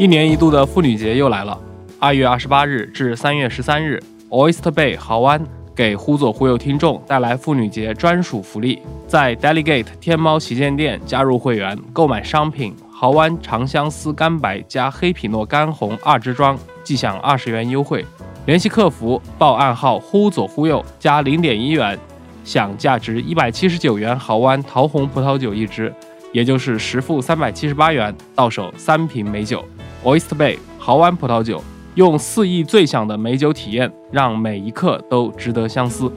一年一度的妇女节又来了，二月二十八日至三月十三日，Oyster Bay 豪湾给忽左忽右听众带来妇女节专属福利，在 Delegate 天猫旗舰店加入会员，购买商品豪湾长相思干白加黑皮诺干红二支装，即享二十元优惠。联系客服报暗号忽左忽右加零点一元，享价值一百七十九元豪湾桃红葡萄酒一支，也就是实付三百七十八元，到手三瓶美酒。Oyster Bay 豪湾葡萄酒，用四亿最享的美酒体验，让每一刻都值得相思。